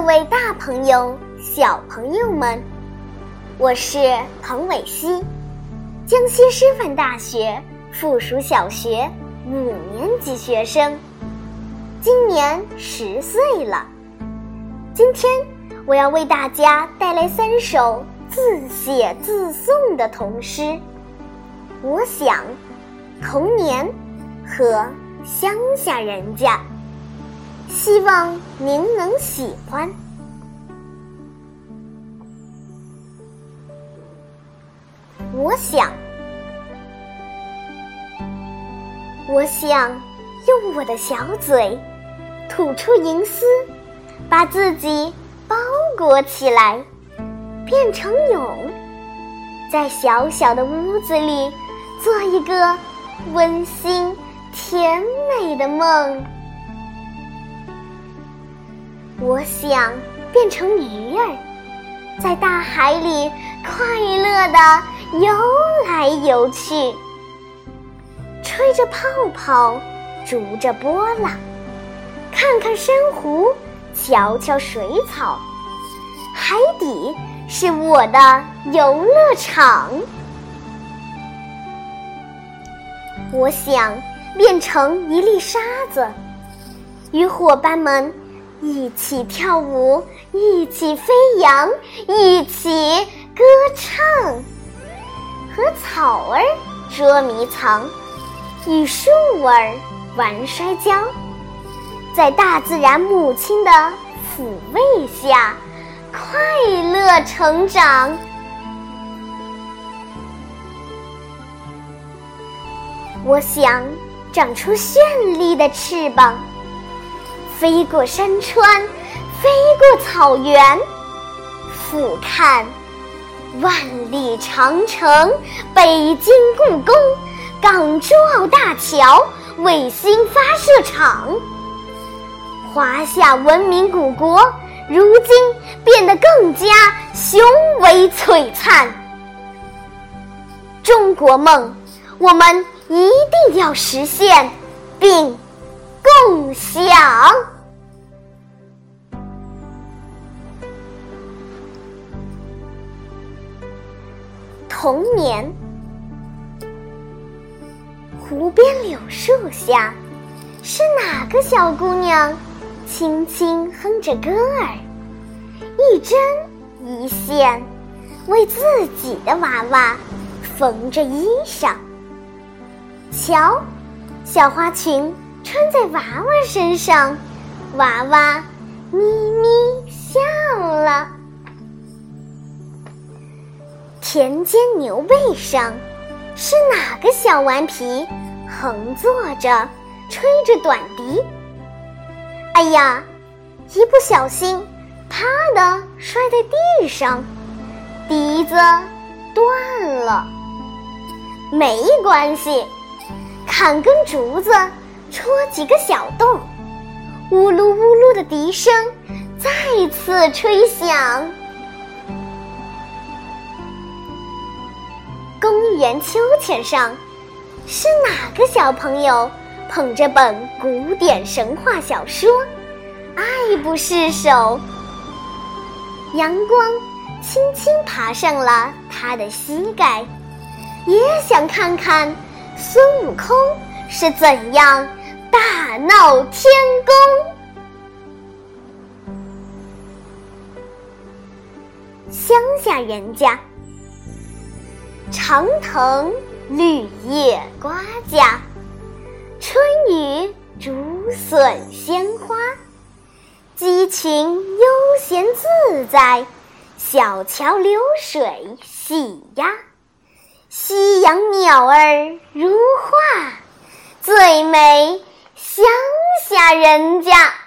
各位大朋友、小朋友们，我是彭伟熙，江西师范大学附属小学五年级学生，今年十岁了。今天我要为大家带来三首自写自诵的童诗。我想，童年和乡下人家。希望您能喜欢。我想，我想用我的小嘴吐出银丝，把自己包裹起来，变成蛹，在小小的屋子里做一个温馨甜美的梦。我想变成鱼儿，在大海里快乐的游来游去，吹着泡泡，逐着波浪，看看珊瑚，瞧瞧水草，海底是我的游乐场。我想变成一粒沙子，与伙伴们。一起跳舞，一起飞扬，一起歌唱，和草儿捉迷藏，与树儿玩摔跤，在大自然母亲的抚慰下，快乐成长。我想长出绚丽的翅膀。飞过山川，飞过草原，俯瞰万里长城、北京故宫、港珠澳大桥、卫星发射场，华夏文明古国如今变得更加雄伟璀璨。中国梦，我们一定要实现，并。共享童年。湖边柳树下，是哪个小姑娘轻轻哼着歌儿，一针一线为自己的娃娃缝着衣裳。瞧，小花裙。穿在娃娃身上，娃娃咪咪笑了。田间牛背上，是哪个小顽皮横坐着，吹着短笛？哎呀，一不小心，啪的摔在地上，笛子断了。没关系，砍根竹子。戳几个小洞，呜噜呜噜的笛声再次吹响。公园秋千上，是哪个小朋友捧着本古典神话小说，爱不释手？阳光轻轻爬上了他的膝盖，也想看看孙悟空是怎样。大闹天宫，乡下人家，长藤绿叶瓜架，春雨竹笋鲜花，鸡群悠闲自在，小桥流水细鸭，夕阳鸟儿如画，最美。乡下人家。